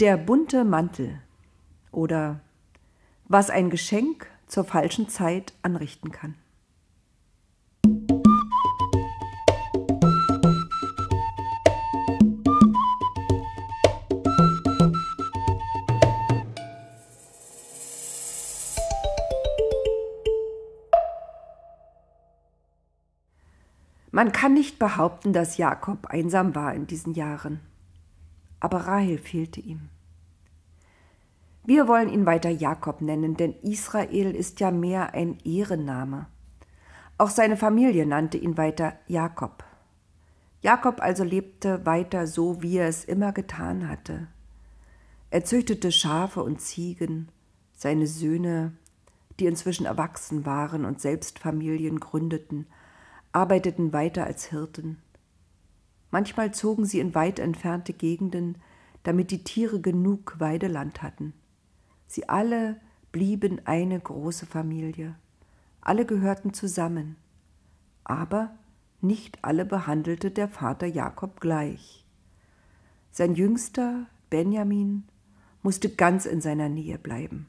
Der bunte Mantel oder was ein Geschenk zur falschen Zeit anrichten kann. Man kann nicht behaupten, dass Jakob einsam war in diesen Jahren. Aber Rahel fehlte ihm. Wir wollen ihn weiter Jakob nennen, denn Israel ist ja mehr ein Ehrenname. Auch seine Familie nannte ihn weiter Jakob. Jakob also lebte weiter so, wie er es immer getan hatte. Er züchtete Schafe und Ziegen, seine Söhne, die inzwischen erwachsen waren und selbst Familien gründeten, arbeiteten weiter als Hirten. Manchmal zogen sie in weit entfernte Gegenden, damit die Tiere genug Weideland hatten. Sie alle blieben eine große Familie. Alle gehörten zusammen. Aber nicht alle behandelte der Vater Jakob gleich. Sein jüngster, Benjamin, musste ganz in seiner Nähe bleiben.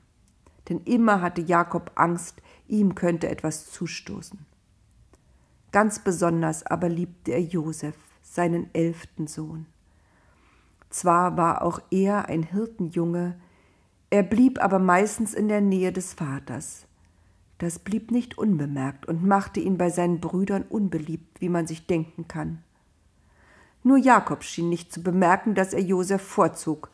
Denn immer hatte Jakob Angst, ihm könnte etwas zustoßen. Ganz besonders aber liebte er Josef, seinen elften Sohn. Zwar war auch er ein Hirtenjunge, er blieb aber meistens in der Nähe des Vaters. Das blieb nicht unbemerkt und machte ihn bei seinen Brüdern unbeliebt, wie man sich denken kann. Nur Jakob schien nicht zu bemerken, dass er Josef vorzog.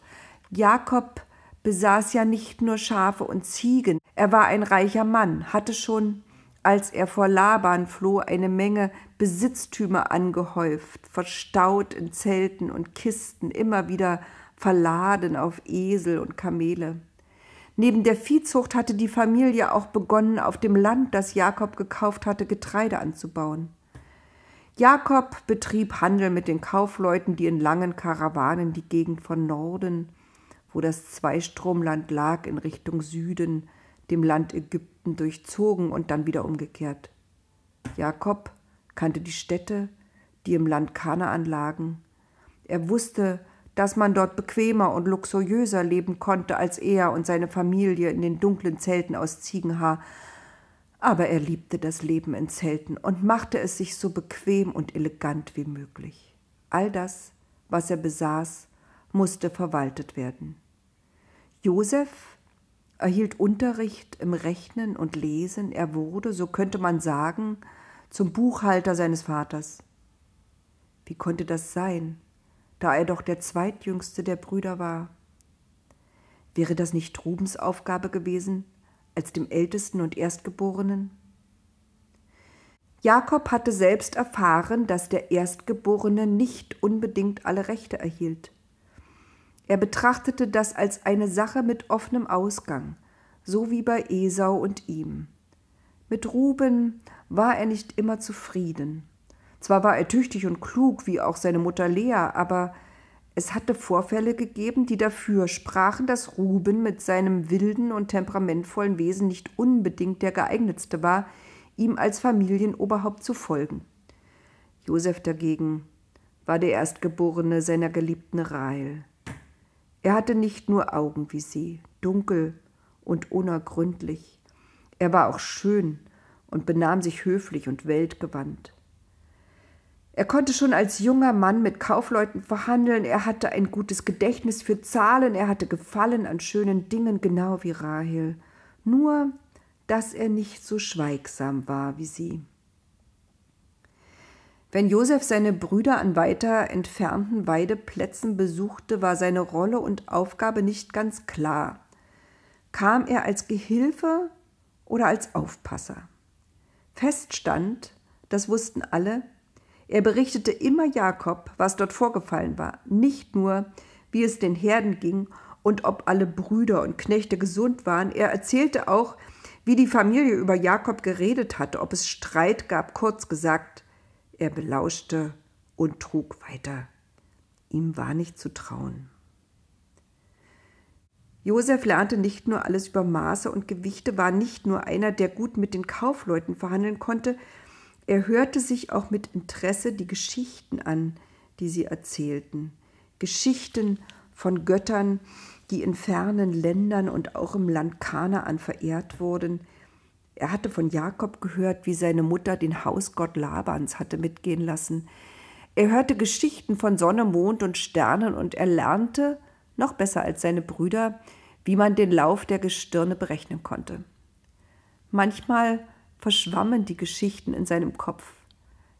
Jakob besaß ja nicht nur Schafe und Ziegen, er war ein reicher Mann, hatte schon als er vor Laban floh, eine Menge Besitztümer angehäuft, verstaut in Zelten und Kisten, immer wieder verladen auf Esel und Kamele. Neben der Viehzucht hatte die Familie auch begonnen, auf dem Land, das Jakob gekauft hatte, Getreide anzubauen. Jakob betrieb Handel mit den Kaufleuten, die in langen Karawanen die Gegend von Norden, wo das Zweistromland lag, in Richtung Süden, dem Land Ägypten durchzogen und dann wieder umgekehrt. Jakob kannte die Städte, die im Land Kanaan lagen. Er wusste, dass man dort bequemer und luxuriöser leben konnte als er und seine Familie in den dunklen Zelten aus Ziegenhaar. Aber er liebte das Leben in Zelten und machte es sich so bequem und elegant wie möglich. All das, was er besaß, musste verwaltet werden. Josef erhielt Unterricht im Rechnen und Lesen, er wurde, so könnte man sagen, zum Buchhalter seines Vaters. Wie konnte das sein, da er doch der zweitjüngste der Brüder war? Wäre das nicht Rubens Aufgabe gewesen, als dem Ältesten und Erstgeborenen? Jakob hatte selbst erfahren, dass der Erstgeborene nicht unbedingt alle Rechte erhielt. Er betrachtete das als eine Sache mit offenem Ausgang, so wie bei Esau und ihm. Mit Ruben war er nicht immer zufrieden. Zwar war er tüchtig und klug, wie auch seine Mutter Lea, aber es hatte Vorfälle gegeben, die dafür sprachen, dass Ruben mit seinem wilden und temperamentvollen Wesen nicht unbedingt der geeignetste war, ihm als Familienoberhaupt zu folgen. Josef dagegen war der Erstgeborene seiner geliebten Rahel. Er hatte nicht nur Augen wie sie, dunkel und unergründlich. Er war auch schön und benahm sich höflich und weltgewandt. Er konnte schon als junger Mann mit Kaufleuten verhandeln, er hatte ein gutes Gedächtnis für Zahlen, er hatte Gefallen an schönen Dingen, genau wie Rahel. Nur, dass er nicht so schweigsam war wie sie. Wenn Josef seine Brüder an weiter entfernten Weideplätzen besuchte, war seine Rolle und Aufgabe nicht ganz klar. Kam er als Gehilfe oder als Aufpasser? Feststand, das wussten alle, er berichtete immer Jakob, was dort vorgefallen war, nicht nur, wie es den Herden ging und ob alle Brüder und Knechte gesund waren, er erzählte auch, wie die Familie über Jakob geredet hatte, ob es Streit gab, kurz gesagt, er belauschte und trug weiter. Ihm war nicht zu trauen. Josef lernte nicht nur alles über Maße und Gewichte, war nicht nur einer, der gut mit den Kaufleuten verhandeln konnte, er hörte sich auch mit Interesse die Geschichten an, die sie erzählten. Geschichten von Göttern, die in fernen Ländern und auch im Land Kanaan verehrt wurden. Er hatte von Jakob gehört, wie seine Mutter den Hausgott Labans hatte mitgehen lassen. Er hörte Geschichten von Sonne, Mond und Sternen und er lernte, noch besser als seine Brüder, wie man den Lauf der Gestirne berechnen konnte. Manchmal verschwammen die Geschichten in seinem Kopf.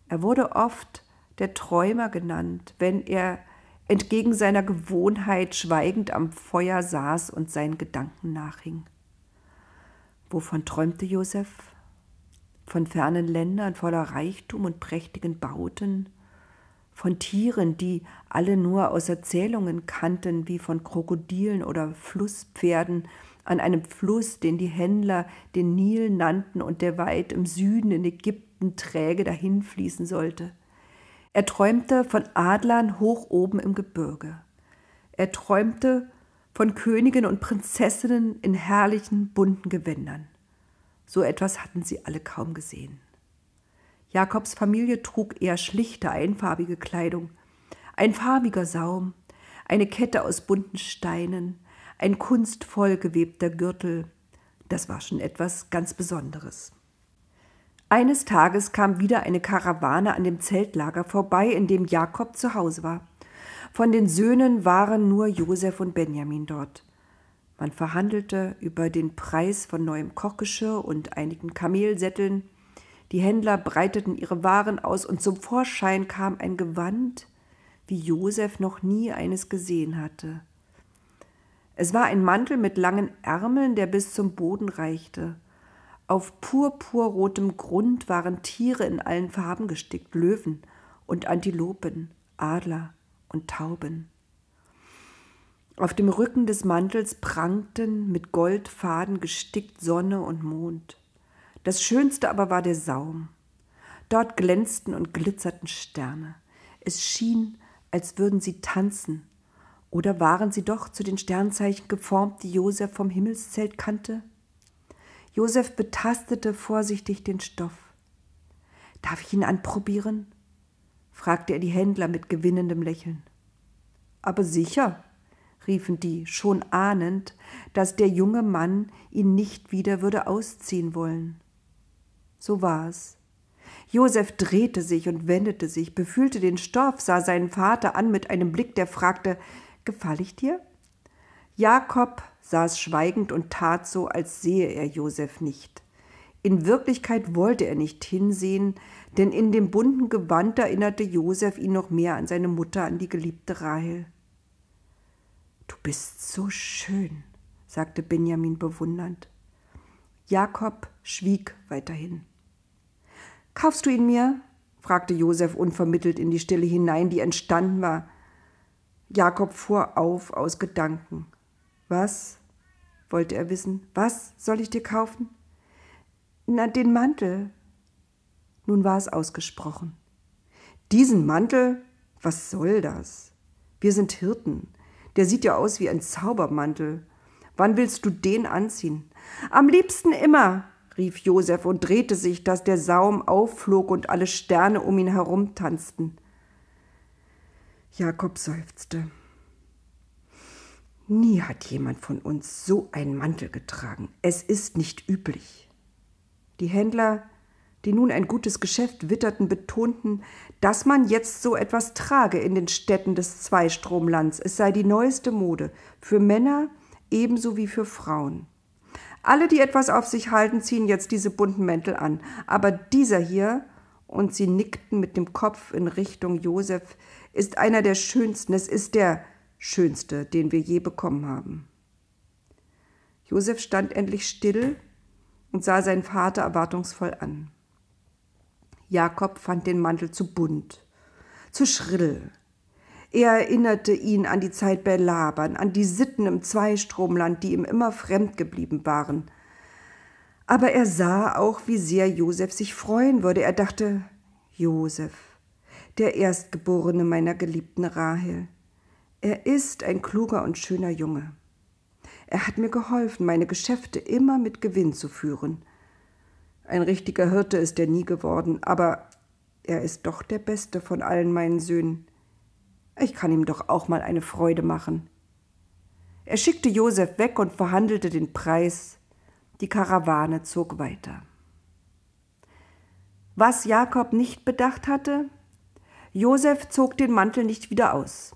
Er wurde oft der Träumer genannt, wenn er entgegen seiner Gewohnheit schweigend am Feuer saß und seinen Gedanken nachhing. Wovon träumte Josef? Von fernen Ländern voller Reichtum und prächtigen Bauten, von Tieren, die alle nur aus Erzählungen kannten, wie von Krokodilen oder Flusspferden an einem Fluss, den die Händler den Nil nannten und der weit im Süden in Ägypten träge dahinfließen sollte. Er träumte von Adlern hoch oben im Gebirge. Er träumte von Königen und Prinzessinnen in herrlichen, bunten Gewändern. So etwas hatten sie alle kaum gesehen. Jakobs Familie trug eher schlichte, einfarbige Kleidung. Ein farbiger Saum, eine Kette aus bunten Steinen, ein kunstvoll gewebter Gürtel. Das war schon etwas ganz Besonderes. Eines Tages kam wieder eine Karawane an dem Zeltlager vorbei, in dem Jakob zu Hause war. Von den Söhnen waren nur Josef und Benjamin dort. Man verhandelte über den Preis von neuem Kochgeschirr und einigen Kamelsätteln. Die Händler breiteten ihre Waren aus und zum Vorschein kam ein Gewand, wie Josef noch nie eines gesehen hatte. Es war ein Mantel mit langen Ärmeln, der bis zum Boden reichte. Auf purpurrotem Grund waren Tiere in allen Farben gestickt, Löwen und Antilopen, Adler und Tauben. Auf dem Rücken des Mantels prangten mit Goldfaden gestickt Sonne und Mond. Das Schönste aber war der Saum. Dort glänzten und glitzerten Sterne. Es schien, als würden sie tanzen. Oder waren sie doch zu den Sternzeichen geformt, die Josef vom Himmelszelt kannte? Josef betastete vorsichtig den Stoff. Darf ich ihn anprobieren? Fragte er die Händler mit gewinnendem Lächeln. Aber sicher, riefen die, schon ahnend, dass der junge Mann ihn nicht wieder würde ausziehen wollen. So war es. Josef drehte sich und wendete sich, befühlte den Stoff, sah seinen Vater an mit einem Blick, der fragte: Gefall ich dir? Jakob saß schweigend und tat so, als sehe er Josef nicht. In Wirklichkeit wollte er nicht hinsehen, denn in dem bunten Gewand erinnerte Josef ihn noch mehr an seine Mutter, an die geliebte Rahel. Du bist so schön, sagte Benjamin bewundernd. Jakob schwieg weiterhin. Kaufst du ihn mir? fragte Josef unvermittelt in die Stille hinein, die entstanden war. Jakob fuhr auf aus Gedanken. Was? wollte er wissen. Was soll ich dir kaufen? Na, den Mantel. Nun war es ausgesprochen. Diesen Mantel? Was soll das? Wir sind Hirten. Der sieht ja aus wie ein Zaubermantel. Wann willst du den anziehen? Am liebsten immer, rief Josef und drehte sich, dass der Saum aufflog und alle Sterne um ihn herum tanzten. Jakob seufzte. Nie hat jemand von uns so einen Mantel getragen. Es ist nicht üblich. Die Händler, die nun ein gutes Geschäft witterten, betonten, dass man jetzt so etwas trage in den Städten des Zweistromlands. Es sei die neueste Mode, für Männer ebenso wie für Frauen. Alle, die etwas auf sich halten, ziehen jetzt diese bunten Mäntel an. Aber dieser hier, und sie nickten mit dem Kopf in Richtung Josef, ist einer der schönsten. Es ist der schönste, den wir je bekommen haben. Josef stand endlich still und sah seinen Vater erwartungsvoll an. Jakob fand den Mantel zu bunt, zu schrill. Er erinnerte ihn an die Zeit bei Laban, an die Sitten im Zweistromland, die ihm immer fremd geblieben waren. Aber er sah auch, wie sehr Josef sich freuen würde. Er dachte, Josef, der Erstgeborene meiner geliebten Rahel. Er ist ein kluger und schöner Junge. Er hat mir geholfen, meine Geschäfte immer mit Gewinn zu führen. Ein richtiger Hirte ist er nie geworden, aber er ist doch der beste von allen meinen Söhnen. Ich kann ihm doch auch mal eine Freude machen. Er schickte Josef weg und verhandelte den Preis. Die Karawane zog weiter. Was Jakob nicht bedacht hatte, Josef zog den Mantel nicht wieder aus.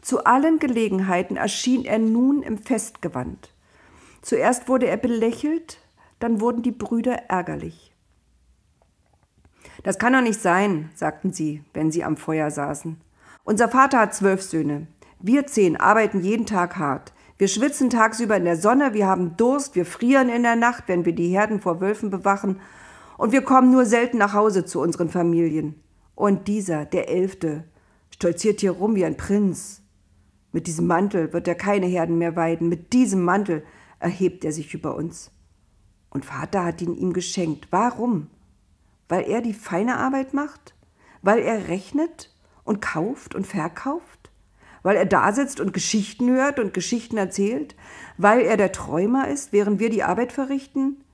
Zu allen Gelegenheiten erschien er nun im Festgewand. Zuerst wurde er belächelt, dann wurden die Brüder ärgerlich. Das kann doch nicht sein, sagten sie, wenn sie am Feuer saßen. Unser Vater hat zwölf Söhne. Wir zehn arbeiten jeden Tag hart. Wir schwitzen tagsüber in der Sonne, wir haben Durst, wir frieren in der Nacht, wenn wir die Herden vor Wölfen bewachen, und wir kommen nur selten nach Hause zu unseren Familien. Und dieser, der Elfte, stolziert hier rum wie ein Prinz. Mit diesem Mantel wird er keine Herden mehr weiden, mit diesem Mantel erhebt er sich über uns. Und Vater hat ihn ihm geschenkt. Warum? Weil er die feine Arbeit macht? Weil er rechnet und kauft und verkauft? Weil er da sitzt und Geschichten hört und Geschichten erzählt? Weil er der Träumer ist, während wir die Arbeit verrichten?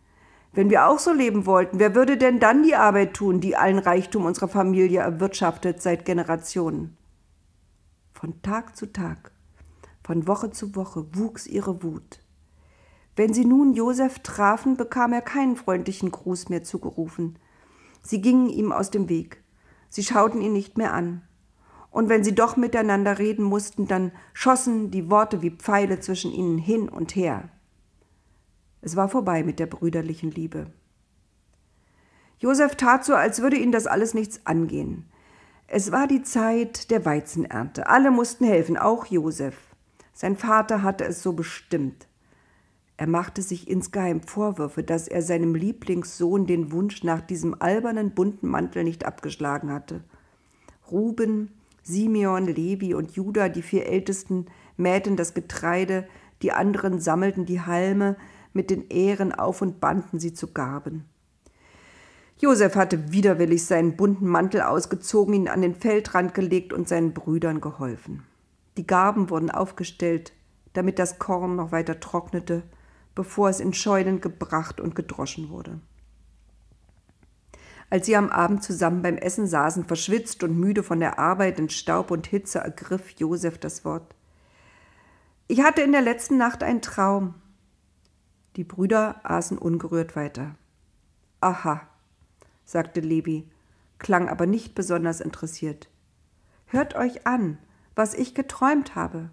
Wenn wir auch so leben wollten, wer würde denn dann die Arbeit tun, die allen Reichtum unserer Familie erwirtschaftet seit Generationen? Von Tag zu Tag, von Woche zu Woche wuchs ihre Wut. Wenn sie nun Josef trafen, bekam er keinen freundlichen Gruß mehr zugerufen. Sie gingen ihm aus dem Weg. Sie schauten ihn nicht mehr an. Und wenn sie doch miteinander reden mussten, dann schossen die Worte wie Pfeile zwischen ihnen hin und her. Es war vorbei mit der brüderlichen Liebe. Josef tat so, als würde ihn das alles nichts angehen. Es war die Zeit der Weizenernte. Alle mussten helfen, auch Josef. Sein Vater hatte es so bestimmt. Er machte sich insgeheim Vorwürfe, dass er seinem Lieblingssohn den Wunsch nach diesem albernen bunten Mantel nicht abgeschlagen hatte. Ruben, Simeon, Levi und Judah, die vier Ältesten, mähten das Getreide, die anderen sammelten die Halme mit den Ähren auf und banden sie zu Garben. Josef hatte widerwillig seinen bunten Mantel ausgezogen, ihn an den Feldrand gelegt und seinen Brüdern geholfen. Die Garben wurden aufgestellt, damit das Korn noch weiter trocknete, bevor es in Scheunen gebracht und gedroschen wurde. Als sie am Abend zusammen beim Essen saßen, verschwitzt und müde von der Arbeit in Staub und Hitze, ergriff Josef das Wort. Ich hatte in der letzten Nacht einen Traum. Die Brüder aßen ungerührt weiter. Aha, sagte Levi, klang aber nicht besonders interessiert. Hört euch an, was ich geträumt habe.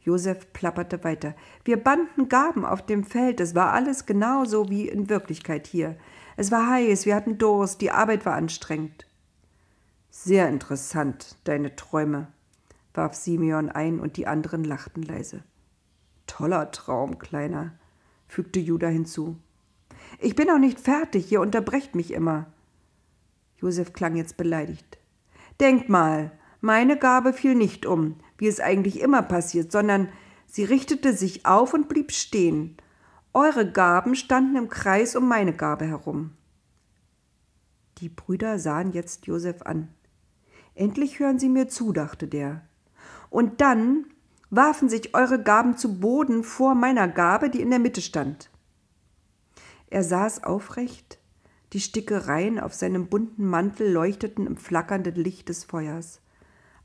Josef plapperte weiter. Wir banden Gaben auf dem Feld. Es war alles genauso wie in Wirklichkeit hier. Es war heiß, wir hatten Durst, die Arbeit war anstrengend. Sehr interessant, deine Träume, warf Simeon ein und die anderen lachten leise. Toller Traum, Kleiner, fügte Judah hinzu. Ich bin auch nicht fertig, ihr unterbrecht mich immer. Josef klang jetzt beleidigt. Denkt mal, meine Gabe fiel nicht um, wie es eigentlich immer passiert, sondern sie richtete sich auf und blieb stehen. Eure Gaben standen im Kreis um meine Gabe herum. Die Brüder sahen jetzt Josef an. Endlich hören sie mir zu, dachte der. Und dann warfen sich eure Gaben zu Boden vor meiner Gabe, die in der Mitte stand. Er saß aufrecht, die Stickereien auf seinem bunten Mantel leuchteten im flackernden Licht des Feuers.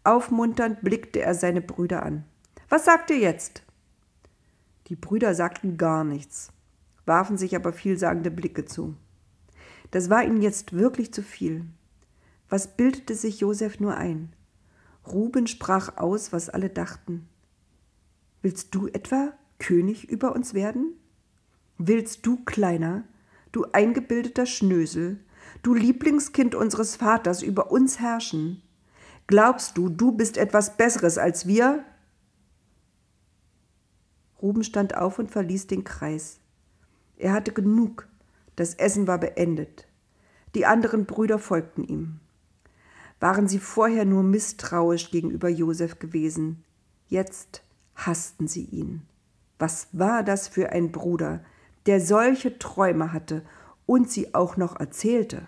Aufmunternd blickte er seine Brüder an. Was sagt ihr jetzt? Die Brüder sagten gar nichts, warfen sich aber vielsagende Blicke zu. Das war ihnen jetzt wirklich zu viel. Was bildete sich Josef nur ein? Ruben sprach aus, was alle dachten. Willst du etwa König über uns werden? Willst du, Kleiner, du eingebildeter Schnösel, du Lieblingskind unseres Vaters, über uns herrschen? Glaubst du, du bist etwas Besseres als wir? Ruben stand auf und verließ den Kreis. Er hatte genug, das Essen war beendet. Die anderen Brüder folgten ihm. Waren sie vorher nur misstrauisch gegenüber Josef gewesen, jetzt hassten sie ihn. Was war das für ein Bruder, der solche Träume hatte und sie auch noch erzählte?